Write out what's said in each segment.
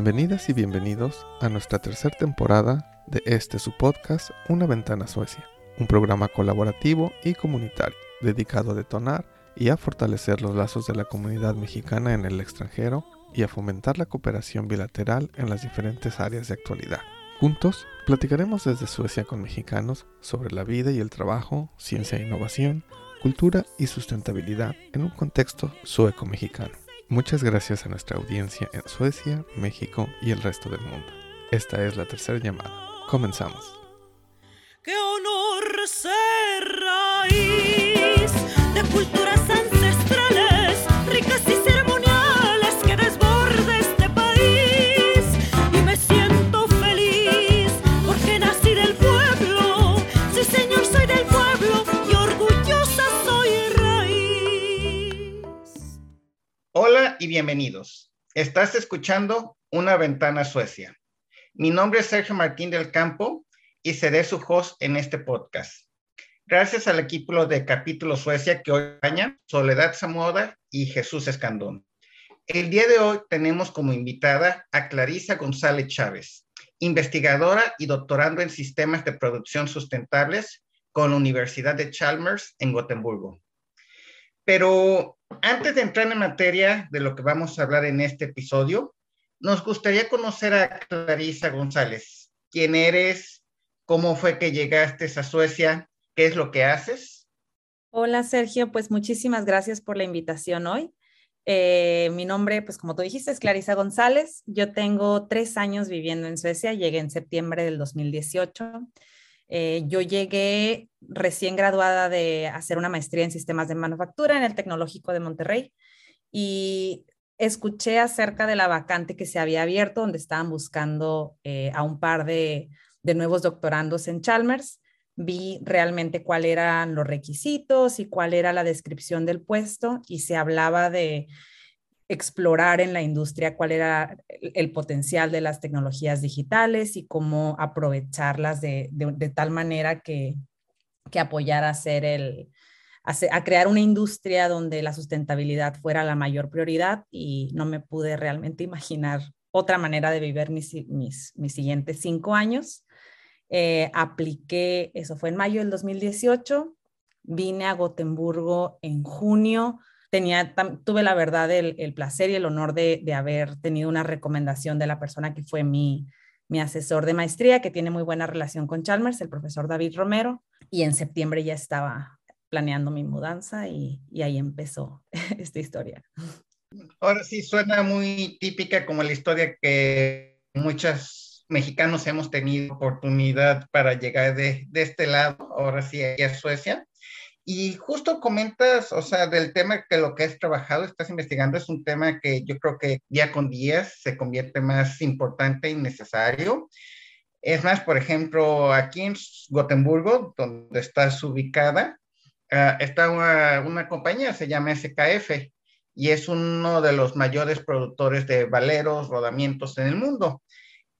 Bienvenidas y bienvenidos a nuestra tercera temporada de este su podcast Una ventana Suecia, un programa colaborativo y comunitario dedicado a detonar y a fortalecer los lazos de la comunidad mexicana en el extranjero y a fomentar la cooperación bilateral en las diferentes áreas de actualidad. Juntos platicaremos desde Suecia con mexicanos sobre la vida y el trabajo, ciencia e innovación, cultura y sustentabilidad en un contexto sueco-mexicano. Muchas gracias a nuestra audiencia en Suecia, México y el resto del mundo. Esta es la tercera llamada. Comenzamos. ¡Qué honor ser raíz bienvenidos. Estás escuchando Una Ventana Suecia. Mi nombre es Sergio Martín del Campo y seré su host en este podcast. Gracias al equipo de Capítulo Suecia que hoy acompaña Soledad Zamoda y Jesús Escandón. El día de hoy tenemos como invitada a Clarisa González Chávez, investigadora y doctorando en sistemas de producción sustentables con la Universidad de Chalmers en Gotemburgo. Pero antes de entrar en materia de lo que vamos a hablar en este episodio, nos gustaría conocer a Clarisa González. ¿Quién eres? ¿Cómo fue que llegaste a Suecia? ¿Qué es lo que haces? Hola Sergio, pues muchísimas gracias por la invitación hoy. Eh, mi nombre, pues como tú dijiste, es Clarisa González. Yo tengo tres años viviendo en Suecia, llegué en septiembre del 2018. Eh, yo llegué recién graduada de hacer una maestría en sistemas de manufactura en el Tecnológico de Monterrey y escuché acerca de la vacante que se había abierto donde estaban buscando eh, a un par de, de nuevos doctorandos en Chalmers. Vi realmente cuáles eran los requisitos y cuál era la descripción del puesto y se hablaba de explorar en la industria cuál era el potencial de las tecnologías digitales y cómo aprovecharlas de, tal manera que, que apoyara hacer el, a, crear una industria donde la sustentabilidad fuera la mayor prioridad y no me pude realmente imaginar otra manera de vivir mis, mis, mis siguientes cinco años. Eh, apliqué, eso fue en mayo del 2018, vine a Gotemburgo en junio tenía, tuve la verdad el, el placer y el honor de, de, haber tenido una recomendación de la persona que fue mi, mi asesor de maestría, que tiene muy buena relación con Chalmers, el profesor David Romero, y en septiembre ya estaba planeando mi mudanza y, y ahí empezó esta historia. Ahora sí suena muy típica como la historia que muchos mexicanos hemos tenido oportunidad para llegar de, de este lado, ahora sí aquí a Suecia. Y justo comentas, o sea, del tema que lo que has trabajado, estás investigando, es un tema que yo creo que día con día se convierte más importante y necesario. Es más, por ejemplo, aquí en Gotemburgo, donde estás ubicada, uh, está una, una, compañía, se llama SKF, y es uno de los mayores productores de valeros, rodamientos en el mundo.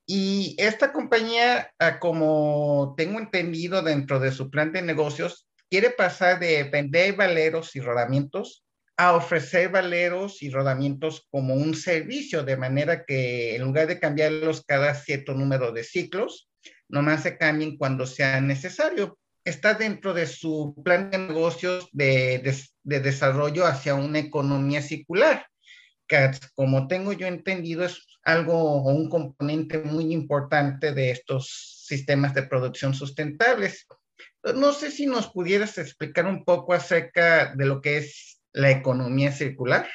Y esta compañía, uh, como tengo entendido dentro de su plan de negocios, quiere pasar de vender valeros y rodamientos a ofrecer valeros y rodamientos como un servicio, de manera que en lugar de cambiarlos cada cierto número de ciclos, nomás se cambien cuando sea necesario. Está dentro de su plan de negocios de, de, de desarrollo hacia una economía circular, que como tengo yo entendido es algo o un componente muy importante de estos sistemas de producción sustentables. No sé si nos pudieras explicar un poco acerca de lo que es la economía circular.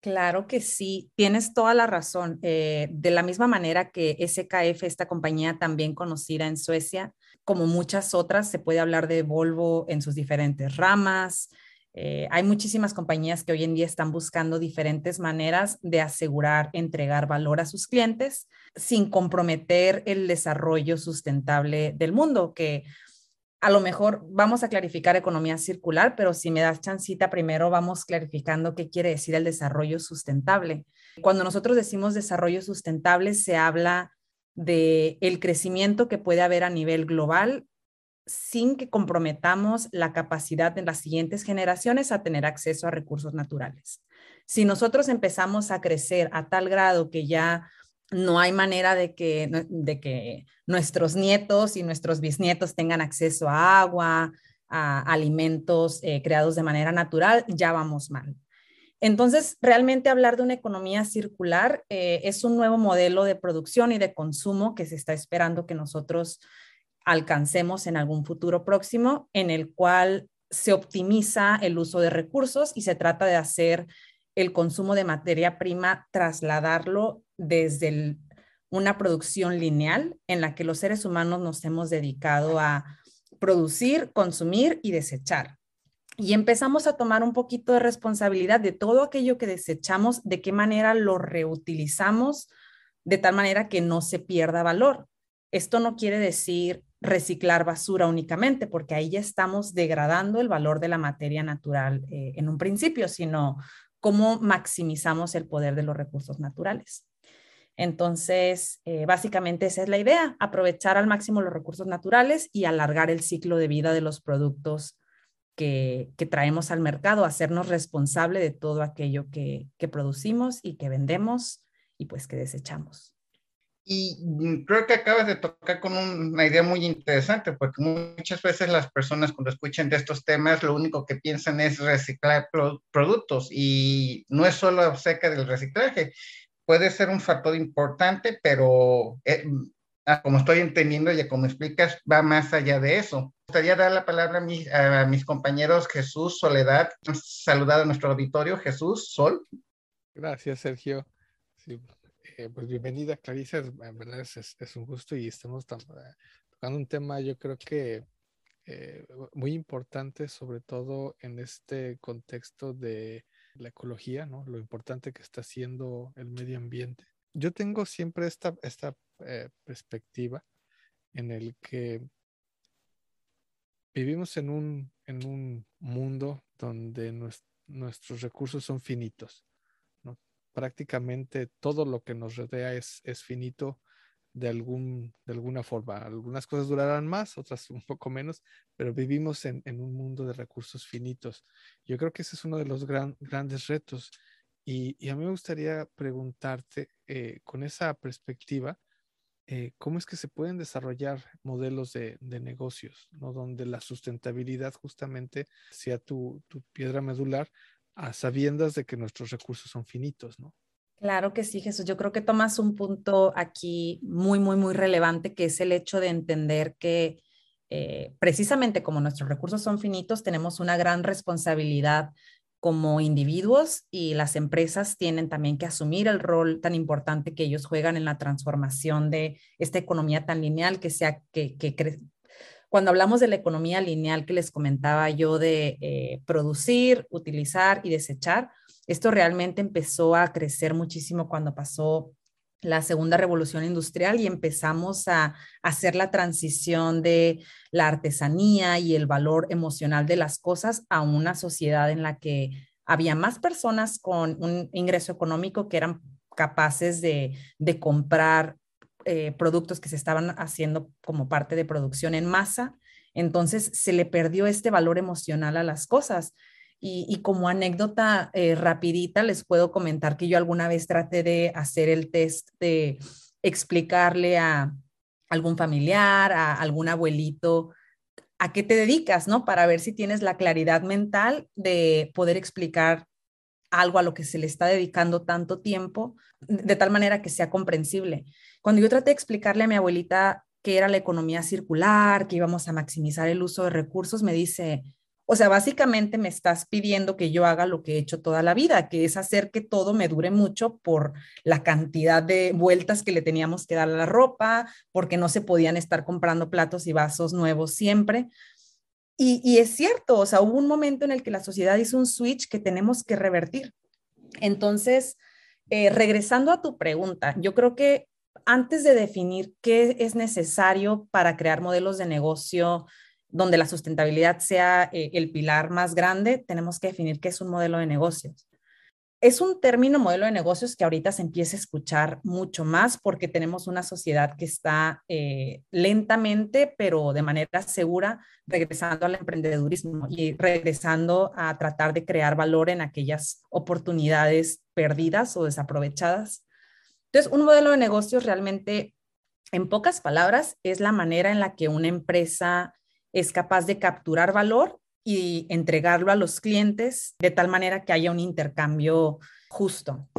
Claro que sí, tienes toda la razón. Eh, de la misma manera que SKF, esta compañía también conocida en Suecia, como muchas otras, se puede hablar de Volvo en sus diferentes ramas. Eh, hay muchísimas compañías que hoy en día están buscando diferentes maneras de asegurar, entregar valor a sus clientes sin comprometer el desarrollo sustentable del mundo, que a lo mejor vamos a clarificar economía circular, pero si me das chancita, primero vamos clarificando qué quiere decir el desarrollo sustentable. Cuando nosotros decimos desarrollo sustentable, se habla de el crecimiento que puede haber a nivel global sin que comprometamos la capacidad de las siguientes generaciones a tener acceso a recursos naturales. Si nosotros empezamos a crecer a tal grado que ya no hay manera de que, de que nuestros nietos y nuestros bisnietos tengan acceso a agua, a alimentos eh, creados de manera natural, ya vamos mal. Entonces, realmente hablar de una economía circular eh, es un nuevo modelo de producción y de consumo que se está esperando que nosotros alcancemos en algún futuro próximo, en el cual se optimiza el uso de recursos y se trata de hacer el consumo de materia prima, trasladarlo desde una producción lineal en la que los seres humanos nos hemos dedicado a producir, consumir y desechar. Y empezamos a tomar un poquito de responsabilidad de todo aquello que desechamos, de qué manera lo reutilizamos, de tal manera que no se pierda valor. Esto no quiere decir reciclar basura únicamente, porque ahí ya estamos degradando el valor de la materia natural eh, en un principio, sino cómo maximizamos el poder de los recursos naturales. Entonces, eh, básicamente esa es la idea, aprovechar al máximo los recursos naturales y alargar el ciclo de vida de los productos que, traemos al mercado, hacernos responsable de todo aquello que, que producimos y que vendemos y pues que desechamos. Y mm, creo que acabas de tocar con una idea muy interesante, porque muchas veces las personas cuando escuchan de estos temas lo único que piensan es reciclar productos y no es solo acerca del reciclaje, puede ser un factor importante, pero eh, ah, como estoy entendiendo y como explicas, va más allá de eso. Me gustaría dar la palabra a, mis, a mis compañeros Jesús, Soledad. Saludado a nuestro auditorio, Jesús, Sol. Gracias, Sergio. Sí, eh, pues bienvenida, Clarisa. En verdad es, un gusto y estamos eh, tocando un tema, yo creo que eh, muy importante, sobre todo en este contexto de la ecología, ¿no? Lo importante que está haciendo el medio ambiente. Yo tengo siempre esta, esta perspectiva en el que vivimos en un, en un mundo donde nuestros recursos son finitos prácticamente todo lo que nos rodea es, es finito de, algún, de alguna forma. Algunas cosas durarán más, otras un poco menos, pero vivimos en, un mundo de recursos finitos. Yo creo que ese es uno de los grandes retos. Y, a mí me gustaría preguntarte, eh, con esa perspectiva, eh, ¿cómo es que se pueden desarrollar modelos de, negocios, ¿no? donde la sustentabilidad justamente sea tu, tu piedra medular, a sabiendas de que nuestros recursos son finitos, ¿no? Claro que sí, Jesús. Yo creo que tomas un punto aquí muy, muy, muy relevante, que es el hecho de entender que eh, precisamente como nuestros recursos son finitos, tenemos una gran responsabilidad como individuos y las empresas tienen también que asumir el rol tan importante que ellos juegan en la transformación de esta economía tan lineal que sea que, que, cuando hablamos de la economía lineal que les comentaba yo de eh, producir, utilizar y desechar, esto realmente empezó a crecer muchísimo cuando pasó la segunda revolución industrial y empezamos a hacer la transición de la artesanía y el valor emocional de las cosas a una sociedad en la que había más personas con un ingreso económico que eran capaces de, de comprar eh, productos que se estaban haciendo como parte de producción en masa, entonces se le perdió este valor emocional a las cosas. Y, como anécdota eh, rapidita, les puedo comentar que yo alguna vez traté de hacer el test de explicarle a algún familiar, a algún abuelito, a qué te dedicas, ¿no? Para ver si tienes la claridad mental de poder explicar algo a lo que se le está dedicando tanto tiempo, de tal manera que sea comprensible. Cuando yo traté de explicarle a mi abuelita qué era la economía circular, que íbamos a maximizar el uso de recursos, me dice, o sea, básicamente me estás pidiendo que yo haga lo que he hecho toda la vida, que es hacer que todo me dure mucho por la cantidad de vueltas que le teníamos que dar a la ropa, porque no se podían estar comprando platos y vasos nuevos siempre. Y, es cierto, o sea, hubo un momento en el que la sociedad hizo un switch que tenemos que revertir. Entonces, eh, regresando a tu pregunta, yo creo que antes de definir qué es necesario para crear modelos de negocio donde la sustentabilidad sea eh, el pilar más grande, tenemos que definir qué es un modelo de negocios es un término modelo de negocios que ahorita se empieza a escuchar mucho más porque tenemos una sociedad que está eh, lentamente, pero de manera segura, regresando al emprendedurismo y regresando a tratar de crear valor en aquellas oportunidades perdidas o desaprovechadas. Entonces, un modelo de negocios realmente, en pocas palabras, es la manera en la que una empresa es capaz de capturar valor y entregarlo a los clientes de tal manera que haya un intercambio justo.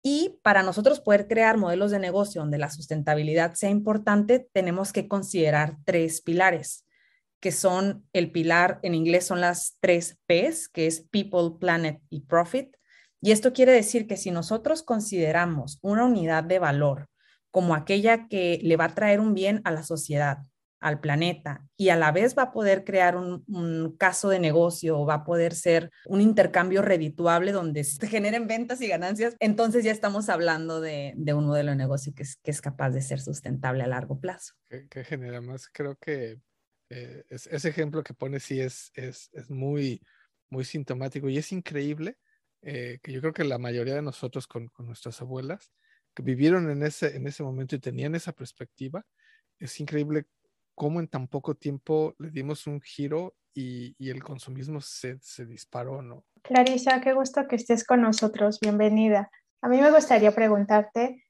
Y para nosotros poder crear modelos de negocio donde la sustentabilidad sea importante, tenemos que considerar tres pilares, que son el pilar, en inglés son las tres Ps, que es People, Planet y Profit. Y esto quiere decir que si nosotros consideramos una unidad de valor como aquella que le va a traer un bien a la sociedad, al planeta y a la vez va a poder crear un, caso de negocio o va a poder ser un intercambio redituable donde se generen ventas y ganancias, entonces ya estamos hablando de, un modelo de negocio que es, que es capaz de ser sustentable a largo plazo. Que, genera más, creo que eh, ese ejemplo que pone sí es, es, es, muy, muy sintomático y es increíble eh, que yo creo que la mayoría de nosotros con, con nuestras abuelas que vivieron en ese, en ese momento y tenían esa perspectiva, es increíble cómo en tan poco tiempo le dimos un giro y, el consumismo se, se, disparó, ¿no? Clarisa, qué gusto que estés con nosotros, bienvenida. A mí me gustaría preguntarte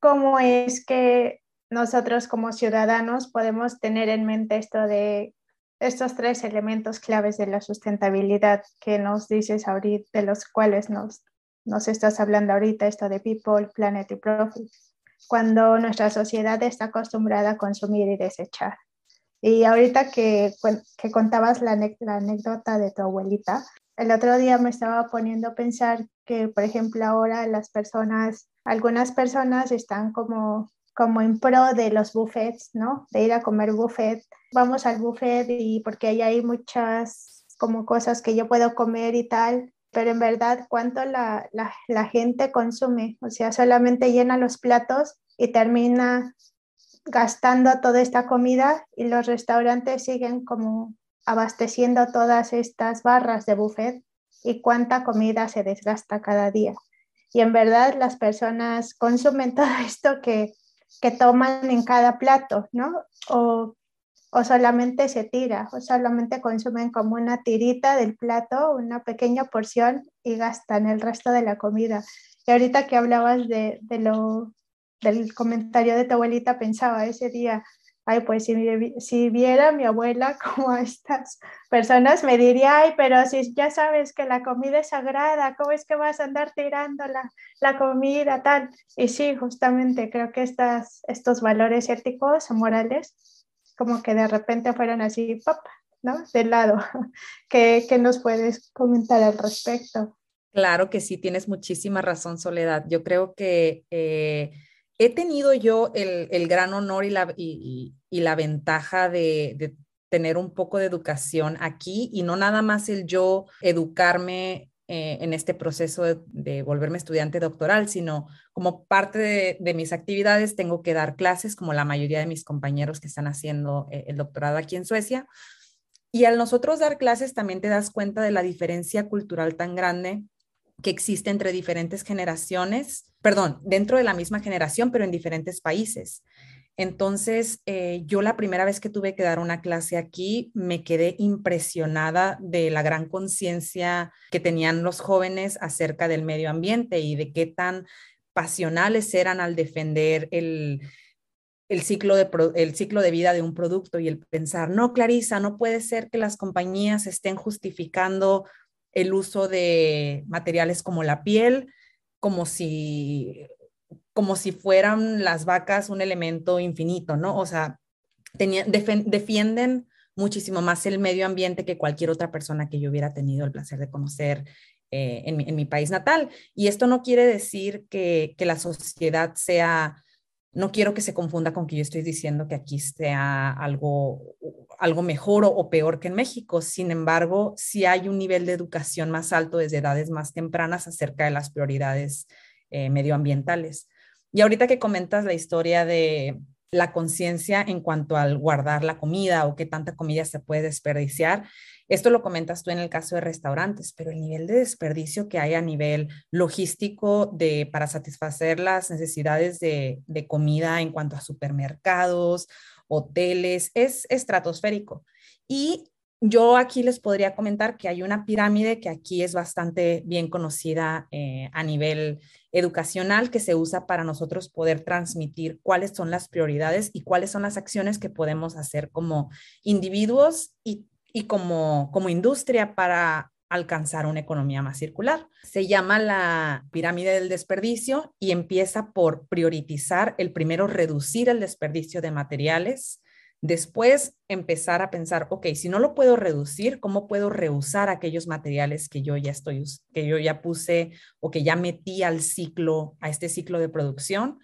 cómo es que nosotros como ciudadanos podemos tener en mente esto de estos tres elementos claves de la sustentabilidad que nos dices ahorita, de los cuales nos, nos estás hablando ahorita, esto de people, planet y profit cuando nuestra sociedad está acostumbrada a consumir y desechar. Y ahorita que, que contabas la, la, anécdota de tu abuelita, el otro día me estaba poniendo a pensar que, por ejemplo, ahora las personas, algunas personas están como, como en pro de los buffets, ¿no? De ir a comer buffet. Vamos al buffet y porque ahí hay muchas como cosas que yo puedo comer y tal, pero en verdad cuánto la, la, la, gente consume, o sea, solamente llena los platos y termina gastando toda esta comida y los restaurantes siguen como abasteciendo todas estas barras de buffet y cuánta comida se desgasta cada día. Y en verdad las personas consumen todo esto que, que toman en cada plato, ¿no? O o solamente se tira, o solamente consumen como una tirita del plato, una pequeña porción y gastan el resto de la comida. Y ahorita que hablabas de, lo, del comentario de tu abuelita, pensaba ese día, ay, pues si, si viera mi abuela como a estas personas, me diría, ay, pero si ya sabes que la comida es sagrada, ¿cómo es que vas a andar tirando la, la comida tal? Y sí, justamente creo que estas, estos valores éticos o morales como que de repente fueron así, pop, ¿no? De lado. ¿Qué, ¿Qué, nos puedes comentar al respecto? Claro que sí, tienes muchísima razón, Soledad. Yo creo que eh, he tenido yo el, el, gran honor y la, y, y la ventaja de, de tener un poco de educación aquí y no nada más el yo educarme eh, en este proceso de, volverme estudiante doctoral, sino como parte de, mis actividades tengo que dar clases, como la mayoría de mis compañeros que están haciendo eh, el doctorado aquí en Suecia. Y al nosotros dar clases también te das cuenta de la diferencia cultural tan grande que existe entre diferentes generaciones, perdón, dentro de la misma generación, pero en diferentes países. Entonces, eh, yo la primera vez que tuve que dar una clase aquí, me quedé impresionada de la gran conciencia que tenían los jóvenes acerca del medio ambiente y de qué tan pasionales eran al defender el, ciclo de, el ciclo de vida de un producto y el pensar, no, Clarisa, no puede ser que las compañías estén justificando el uso de materiales como la piel, como si como si fueran las vacas un elemento infinito, ¿no? O sea, defienden muchísimo más el medio ambiente que cualquier otra persona que yo hubiera tenido el placer de conocer eh, en, mi, país natal. Y esto no quiere decir que, la sociedad sea, no quiero que se confunda con que yo estoy diciendo que aquí sea algo, algo mejor o, peor que en México. Sin embargo, sí hay un nivel de educación más alto desde edades más tempranas acerca de las prioridades eh, medioambientales. Y ahorita que comentas la historia de la conciencia en cuanto al guardar la comida o qué tanta comida se puede desperdiciar, esto lo comentas tú en el caso de restaurantes, pero el nivel de desperdicio que hay a nivel logístico de, para satisfacer las necesidades de, de comida en cuanto a supermercados, hoteles, es estratosférico. Y yo aquí les podría comentar que hay una pirámide que aquí es bastante bien conocida eh, a nivel educacional que se usa para nosotros poder transmitir cuáles son las prioridades y cuáles son las acciones que podemos hacer como individuos y, y como, como industria para alcanzar una economía más circular. Se llama la pirámide del desperdicio y empieza por priorizar el primero reducir el desperdicio de materiales, Después empezar a pensar, ok, si no lo puedo reducir, ¿cómo puedo reusar aquellos materiales que yo ya estoy, que yo ya puse o que ya metí al ciclo, a este ciclo de producción?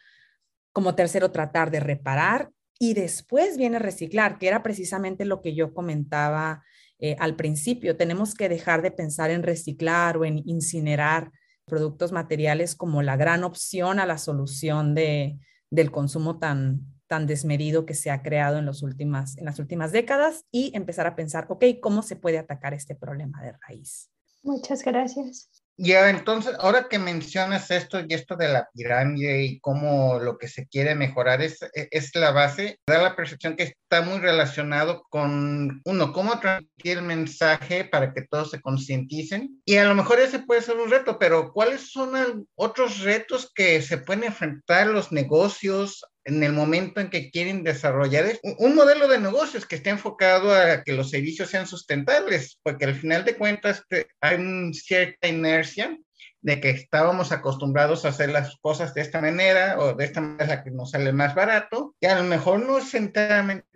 Como tercero, tratar de reparar y después viene reciclar, que era precisamente lo que yo comentaba eh, al principio. Tenemos que dejar de pensar en reciclar o en incinerar productos materiales como la gran opción a la solución de, del consumo tan, tan desmedido que se ha creado en, los últimas, en las últimas décadas y empezar a pensar, ok, ¿cómo se puede atacar este problema de raíz? Muchas gracias. Ya, entonces, ahora que mencionas esto y esto de la pirámide y cómo lo que se quiere mejorar es, es la base, da la percepción que está muy relacionado con, uno, cómo transmitir el mensaje para que todos se concienticen. Y a lo mejor ese puede ser un reto, pero ¿cuáles son otros retos que se pueden enfrentar los negocios en el momento en que quieren desarrollar un modelo de negocios que esté enfocado a que los servicios sean sustentables, porque al final de cuentas hay una cierta inercia de que estábamos acostumbrados a hacer las cosas de esta manera o de esta manera que nos sale más barato, y a lo mejor no es enteramente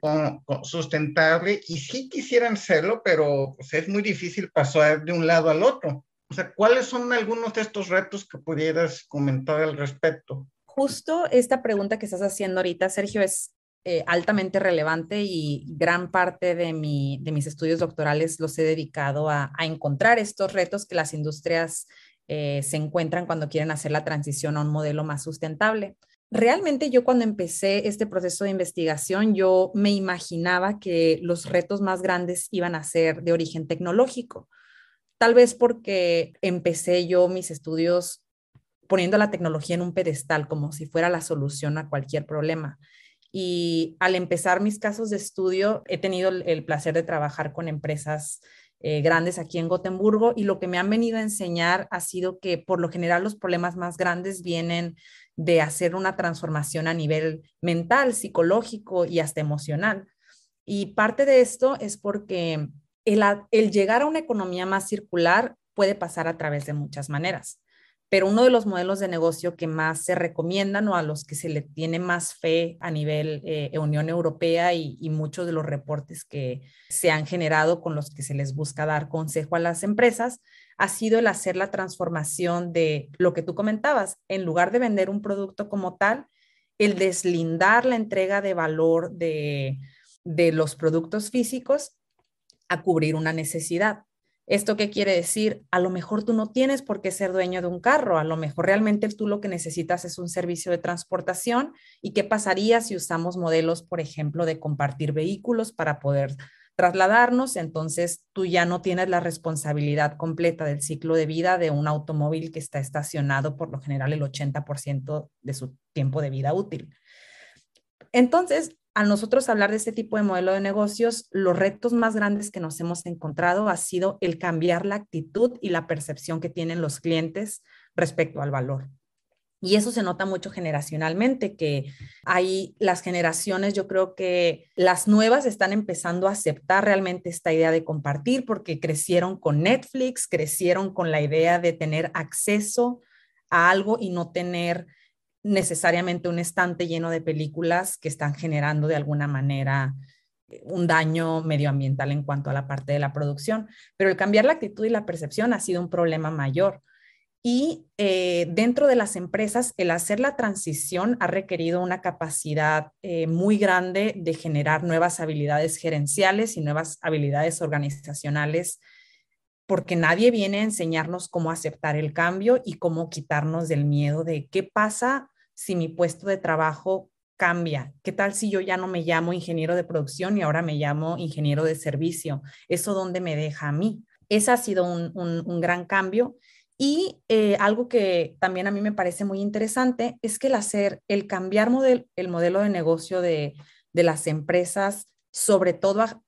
sustentable y sí quisieran serlo, pero pues, es muy difícil pasar de un lado al otro. O sea, ¿cuáles son algunos de estos retos que pudieras comentar al respecto? Justo esta pregunta que estás haciendo ahorita, Sergio, es eh, altamente relevante y gran parte de, mi, de, mis estudios doctorales los he dedicado a, encontrar estos retos que las industrias eh, se encuentran cuando quieren hacer la transición a un modelo más sustentable. Realmente yo cuando empecé este proceso de investigación, yo me imaginaba que los retos más grandes iban a ser de origen tecnológico. Tal vez porque empecé yo mis estudios poniendo la tecnología en un pedestal como si fuera la solución a cualquier problema. Y al empezar mis casos de estudio, he tenido el, placer de trabajar con empresas eh, grandes aquí en Gotemburgo y lo que me han venido a enseñar ha sido que por lo general los problemas más grandes vienen de hacer una transformación a nivel mental, psicológico y hasta emocional. Y parte de esto es porque el, el llegar a una economía más circular puede pasar a través de muchas maneras pero uno de los modelos de negocio que más se recomiendan o a los que se le tiene más fe a nivel eh, Unión Europea y, muchos de los reportes que se han generado con los que se les busca dar consejo a las empresas ha sido el hacer la transformación de lo que tú comentabas, en lugar de vender un producto como tal, el deslindar la entrega de valor de, de los productos físicos a cubrir una necesidad. ¿Esto qué quiere decir? A lo mejor tú no tienes por qué ser dueño de un carro, a lo mejor realmente tú lo que necesitas es un servicio de transportación. ¿Y qué pasaría si usamos modelos, por ejemplo, de compartir vehículos para poder trasladarnos? Entonces tú ya no tienes la responsabilidad completa del ciclo de vida de un automóvil que está estacionado por lo general el 80% de su tiempo de vida útil. Entonces, a nosotros hablar de este tipo de modelo de negocios, los retos más grandes que nos hemos encontrado ha sido el cambiar la actitud y la percepción que tienen los clientes respecto al valor. Y eso se nota mucho generacionalmente, que hay las generaciones, yo creo que las nuevas están empezando a aceptar realmente esta idea de compartir porque crecieron con Netflix, crecieron con la idea de tener acceso a algo y no tener necesariamente un estante lleno de películas que están generando de alguna manera eh, un daño medioambiental en cuanto a la parte de la producción, pero el cambiar la actitud y la percepción ha sido un problema mayor. Y eh, dentro de las empresas, el hacer la transición ha requerido una capacidad eh, muy grande de generar nuevas habilidades gerenciales y nuevas habilidades organizacionales, porque nadie viene a enseñarnos cómo aceptar el cambio y cómo quitarnos del miedo de qué pasa si mi puesto de trabajo cambia? ¿Qué tal si yo ya no me llamo ingeniero de producción y ahora me llamo ingeniero de servicio? ¿Eso dónde me deja a mí? Ese ha sido un, gran cambio. Y eh, algo que también a mí me parece muy interesante es que el hacer, el cambiar el modelo de negocio de, de las empresas, sobre todo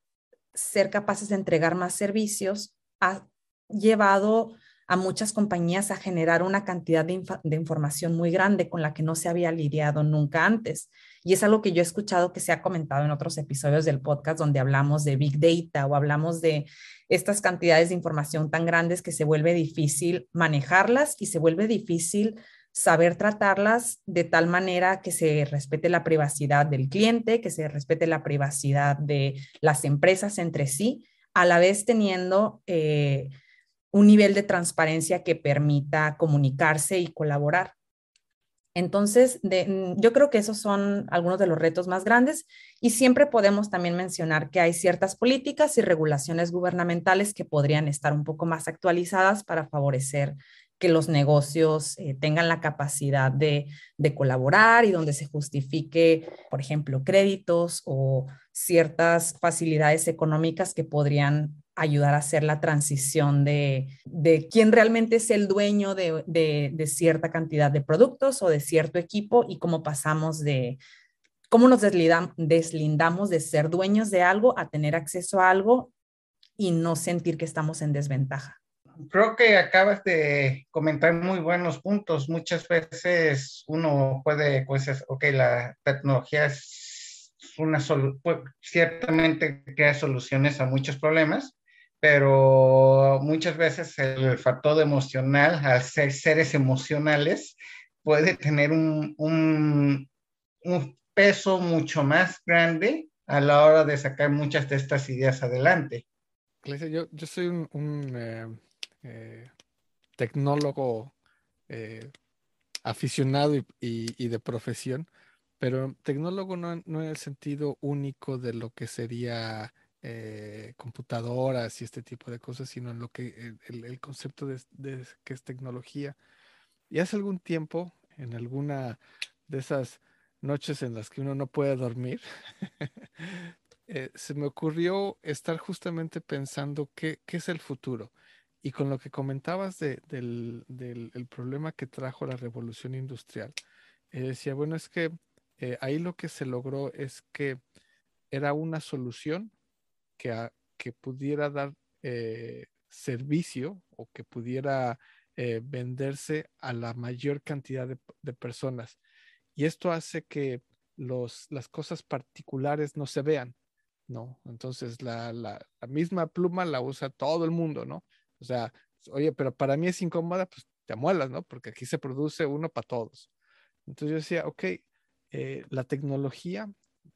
ser capaces de entregar más servicios ha llevado a muchas compañías a generar una cantidad de, información muy grande con la que no se había lidiado nunca antes. Y es algo que yo he escuchado que se ha comentado en otros episodios del podcast donde hablamos de Big Data o hablamos de estas cantidades de información tan grandes que se vuelve difícil manejarlas y se vuelve difícil saber tratarlas de tal manera que se respete la privacidad del cliente, que se respete la privacidad de las empresas entre sí, a la vez teniendo... Eh, un nivel de transparencia que permita comunicarse y colaborar. Entonces, mm, yo creo que esos son algunos de los retos más grandes y siempre podemos también mencionar que hay ciertas políticas y regulaciones gubernamentales que podrían estar un poco más actualizadas para favorecer que los negocios eh, tengan la capacidad de, de, colaborar y donde se justifique, por ejemplo, créditos o ciertas facilidades económicas que podrían ayudar a hacer la transición de, de quién realmente es el dueño de, de, cierta cantidad de productos o de cierto equipo y cómo pasamos de, cómo nos deslindamos de ser dueños de algo a tener acceso a algo y no sentir que estamos en desventaja. Creo que acabas de comentar muy buenos puntos. Muchas veces uno puede, pues, ok, la tecnología es una pues, ciertamente crea soluciones a muchos problemas, pero muchas veces el factor emocional, al ser seres emocionales, puede tener un, un, un, peso mucho más grande a la hora de sacar muchas de estas ideas adelante. Yo, yo soy un, eh, eh, tecnólogo eh, aficionado y, y, y, de profesión, pero tecnólogo no, no en el sentido único de lo que sería eh, computadoras y este tipo de cosas, sino en lo que el, concepto de, que es tecnología. Y hace algún tiempo, en alguna de esas noches en las que uno no puede dormir, eh, se me ocurrió estar justamente pensando qué, es el futuro. Y con lo que comentabas del, problema que trajo la revolución industrial, eh, decía, bueno, es que ahí lo que se logró es que era una solución que, pudiera dar eh, servicio o que pudiera eh, venderse a la mayor cantidad de, personas. Y esto hace que los, las cosas particulares no se vean, ¿no? Entonces la, la, misma pluma la usa todo el mundo, ¿no? O sea, oye, pero para mí es incómoda, pues te amuelas, ¿no? Porque aquí se produce uno para todos. Entonces yo decía, ok, eh, la tecnología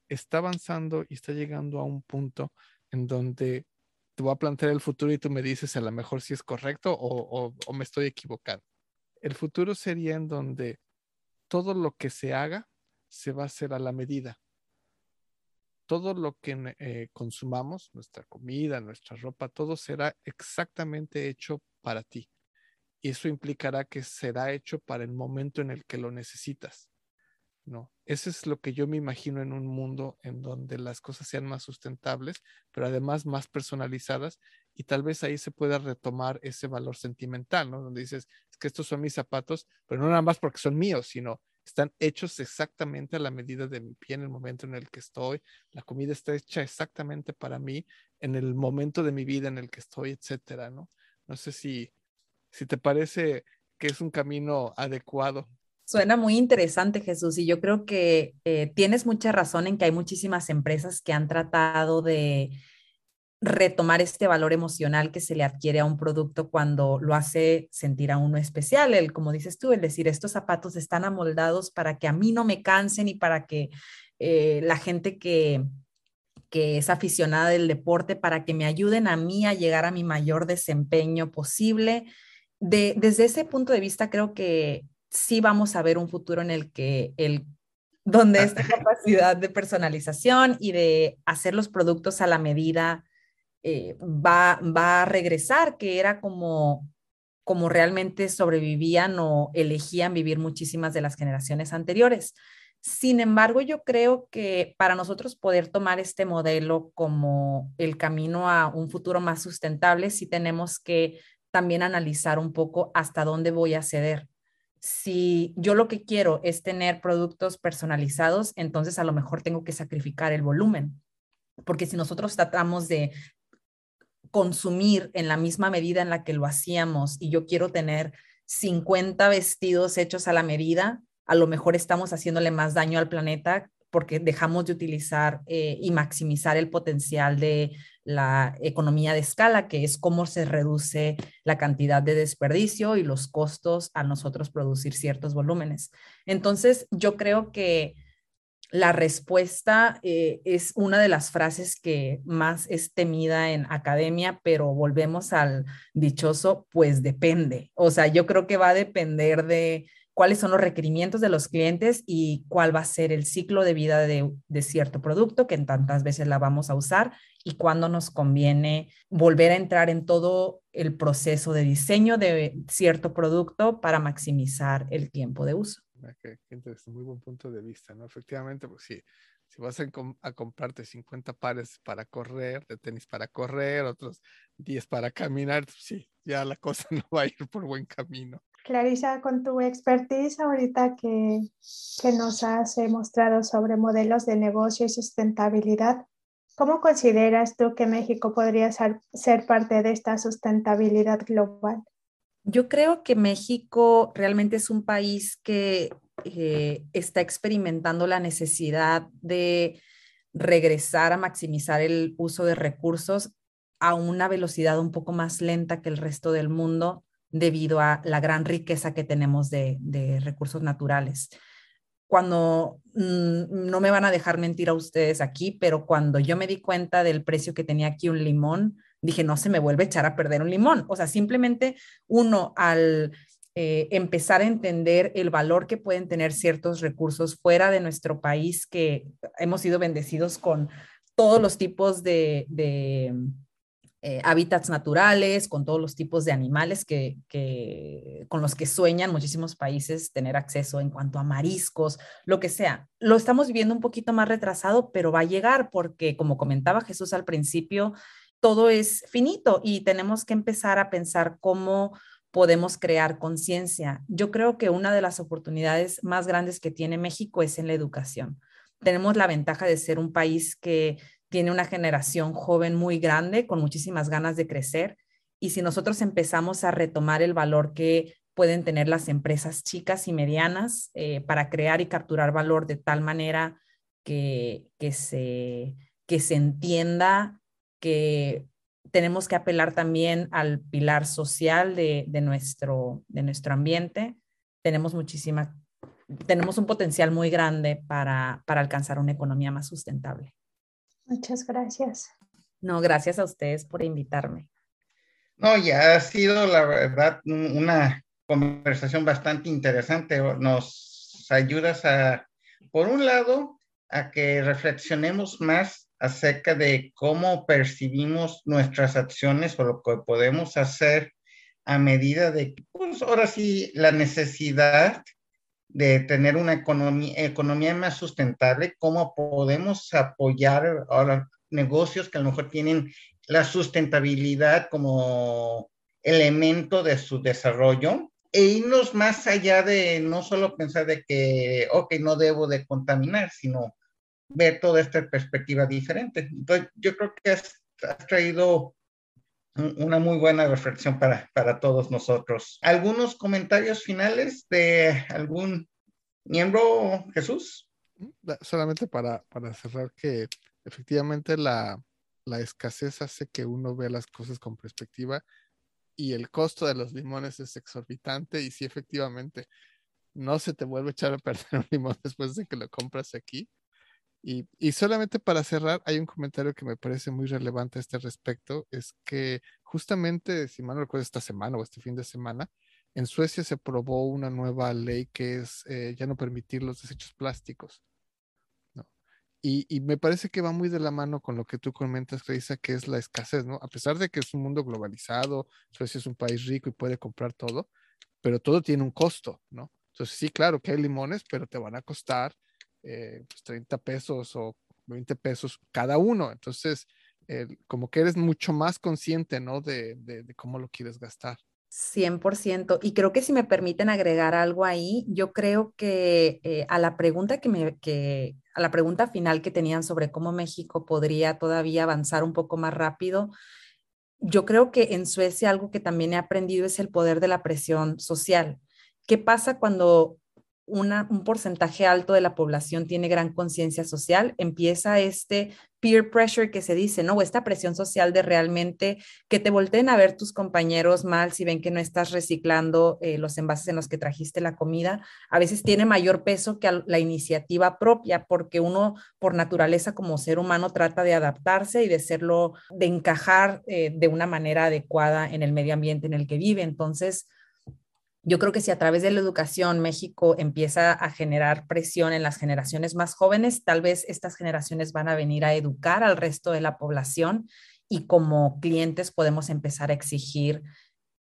está avanzando y está llegando a un punto en donde te voy a plantear el futuro y tú me dices a lo mejor si es correcto o, me estoy equivocando. El futuro sería en donde todo lo que se haga se va a hacer a la medida. Todo lo que eh, consumamos, nuestra comida, nuestra ropa, todo será exactamente hecho para ti. Y eso implicará que será hecho para el momento en el que lo necesitas. No, eso es lo que yo me imagino en un mundo en donde las cosas sean más sustentables, pero además más personalizadas y tal vez ahí se pueda retomar ese valor sentimental, ¿no? Donde dices, es que estos son mis zapatos, pero no nada más porque son míos, sino están hechos exactamente a la medida de mi pie en el momento en el que estoy, la comida está hecha exactamente para mí en el momento de mi vida en el que estoy, etcétera, ¿no? No sé si, si te parece que es un camino adecuado Suena muy interesante, Jesús, y yo creo que eh, tienes mucha razón en que hay muchísimas empresas que han tratado de retomar este valor emocional que se le adquiere a un producto cuando lo hace sentir a uno especial. El, como dices tú, el decir, estos zapatos están amoldados para que a mí no me cansen y para que eh, la gente que, que es aficionada del deporte, para que me ayuden a mí a llegar a mi mayor desempeño posible. De, desde ese punto de vista, creo que sí vamos a ver un futuro en el que el donde esta capacidad de personalización y de hacer los productos a la medida eh, va, va a regresar, que era como, como realmente sobrevivían o elegían vivir muchísimas de las generaciones anteriores. Sin embargo, yo creo que para nosotros poder tomar este modelo como el camino a un futuro más sustentable, sí tenemos que también analizar un poco hasta dónde voy a ceder si yo lo que quiero es tener productos personalizados, entonces a lo mejor tengo que sacrificar el volumen. porque si nosotros tratamos de consumir en la misma medida en la que lo hacíamos y yo quiero tener 50 vestidos hechos a la medida, a lo mejor estamos haciéndole más daño al planeta porque dejamos de utilizar eh, y maximizar el potencial de la economía de escala, que es cómo se reduce la cantidad de desperdicio y los costos a nosotros producir ciertos volúmenes. Entonces, yo creo que la respuesta eh, es una de las frases que más es temida en academia, pero volvemos al dichoso, pues depende. O sea, yo creo que va a depender de cuáles son los requerimientos de los clientes y cuál va a ser el ciclo de vida de, cierto producto que en tantas veces la vamos a usar y cuándo nos conviene volver a entrar en todo el proceso de diseño de cierto producto para maximizar el tiempo de uso. Ah, qué, interesante, muy buen punto de vista, ¿no? Efectivamente, pues sí, si vas a, a, comprarte 50 pares para correr, de tenis para correr, otros 10 para caminar, pues sí, ya la cosa no va a ir por buen camino. Clarisa, con tu expertise ahorita que, que nos has mostrado sobre modelos de negocio y sustentabilidad, ¿cómo consideras tú que México podría ser, ser parte de esta sustentabilidad global? Yo creo que México realmente es un país que eh, está experimentando la necesidad de regresar a maximizar el uso de recursos a una velocidad un poco más lenta que el resto del mundo debido a la gran riqueza que tenemos de, recursos naturales. Cuando, mm, no me van a dejar mentir a ustedes aquí, pero cuando yo me di cuenta del precio que tenía aquí un limón, dije, no se me vuelve a echar a perder un limón. O sea, simplemente uno al eh, empezar a entender el valor que pueden tener ciertos recursos fuera de nuestro país, que hemos sido bendecidos con todos los tipos de, eh, hábitats naturales, con todos los tipos de animales que, con los que sueñan muchísimos países tener acceso en cuanto a mariscos, lo que sea. Lo estamos viviendo un poquito más retrasado, pero va a llegar porque, como comentaba Jesús al principio, todo es finito y tenemos que empezar a pensar cómo podemos crear conciencia. Yo creo que una de las oportunidades más grandes que tiene México es en la educación. Tenemos la ventaja de ser un país que tiene una generación joven muy grande, con muchísimas ganas de crecer. Y si nosotros empezamos a retomar el valor que pueden tener las empresas chicas y medianas eh, para crear y capturar valor de tal manera que, que, se, que se entienda que tenemos que apelar también al pilar social de, nuestro, de nuestro ambiente. Tenemos muchísima, tenemos un potencial muy grande para, para alcanzar una economía más sustentable. Muchas gracias. No, gracias a ustedes por invitarme. No, ya ha sido la verdad una conversación bastante interesante. Nos ayudas a, por un lado, a que reflexionemos más acerca de cómo percibimos nuestras acciones o lo que podemos hacer a medida de, pues ahora sí, la necesidad de tener una economía, economía más sustentable, cómo podemos apoyar ahora negocios que a lo mejor tienen la sustentabilidad como elemento de su desarrollo e irnos más allá de no solo pensar de que, ok, no debo de contaminar, sino ver toda esta perspectiva diferente. Entonces, yo creo que has, traído una muy buena reflexión para, para todos nosotros. ¿Algunos comentarios finales de algún miembro, Jesús? Solamente para, para cerrar que efectivamente la, la escasez hace que uno vea las cosas con perspectiva y el costo de los limones es exorbitante y si efectivamente no se te vuelve a echar a perder un limón después de que lo compras aquí, y, solamente para cerrar, hay un comentario que me parece muy relevante a este respecto, es que justamente, si mal no recuerdo, esta semana o este fin de semana, en Suecia se aprobó una nueva ley que es eh, ya no permitir los desechos plásticos. Y, me parece que va muy de la mano con lo que tú comentas, Reisa, que es la escasez, ¿no? A pesar de que es un mundo globalizado, Suecia es un país rico y puede comprar todo, pero todo tiene un costo, ¿no? Entonces, sí, claro que hay limones, pero te van a costar 30 eh, pues, pesos o 20 pesos cada uno. Entonces, como que eres mucho más consciente, ¿no? De, de, cómo lo quieres gastar. 100%. Y creo que si me permiten agregar algo ahí, yo creo que eh, a la pregunta que me, que, a la pregunta final que tenían sobre cómo México podría todavía avanzar un poco más rápido, yo creo que en Suecia algo que también he aprendido es el poder de la presión social. ¿Qué pasa cuando un porcentaje alto de la población tiene gran conciencia social, empieza este peer pressure que se dice, ¿no? O esta presión social de realmente que te volteen a ver tus compañeros mal si ven que no estás reciclando eh, los envases en los que trajiste la comida, a veces tiene mayor peso que la iniciativa propia, porque uno por naturaleza como ser humano trata de adaptarse y de serlo, de encajar eh, de una manera adecuada en el medio ambiente en el que vive. Entonces, yo creo que si a través de la educación México empieza a generar presión en las generaciones más jóvenes, tal vez estas generaciones van a venir a educar al resto de la población y como clientes podemos empezar a exigir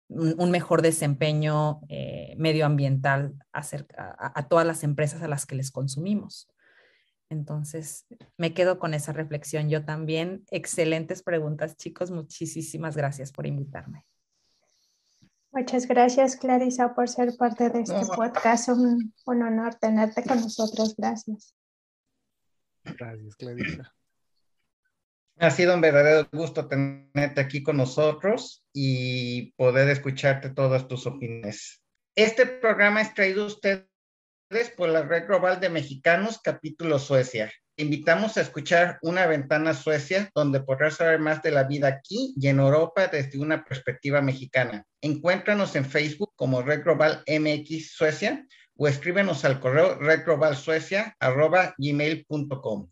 un, mejor desempeño eh, medioambiental acerca, a, todas las empresas a las que les consumimos. Entonces, me quedo con esa reflexión yo también. Excelentes preguntas, chicos. Muchísimas gracias por invitarme. Muchas gracias, Clarisa, por ser parte de este podcast. Un, un honor tenerte con nosotros. Gracias. Gracias, Clarisa. Ha sido un verdadero gusto tenerte aquí con nosotros y poder escucharte todas tus opiniones. Este programa es traído a ustedes por la Red Global de Mexicanos, capítulo Suecia invitamos a escuchar Una ventana Suecia, donde podrás saber más de la vida aquí y en Europa desde una perspectiva mexicana. Encuéntranos en Facebook como Red Global MX Suecia o escríbenos al correo redglobalsuecia.gmail.com.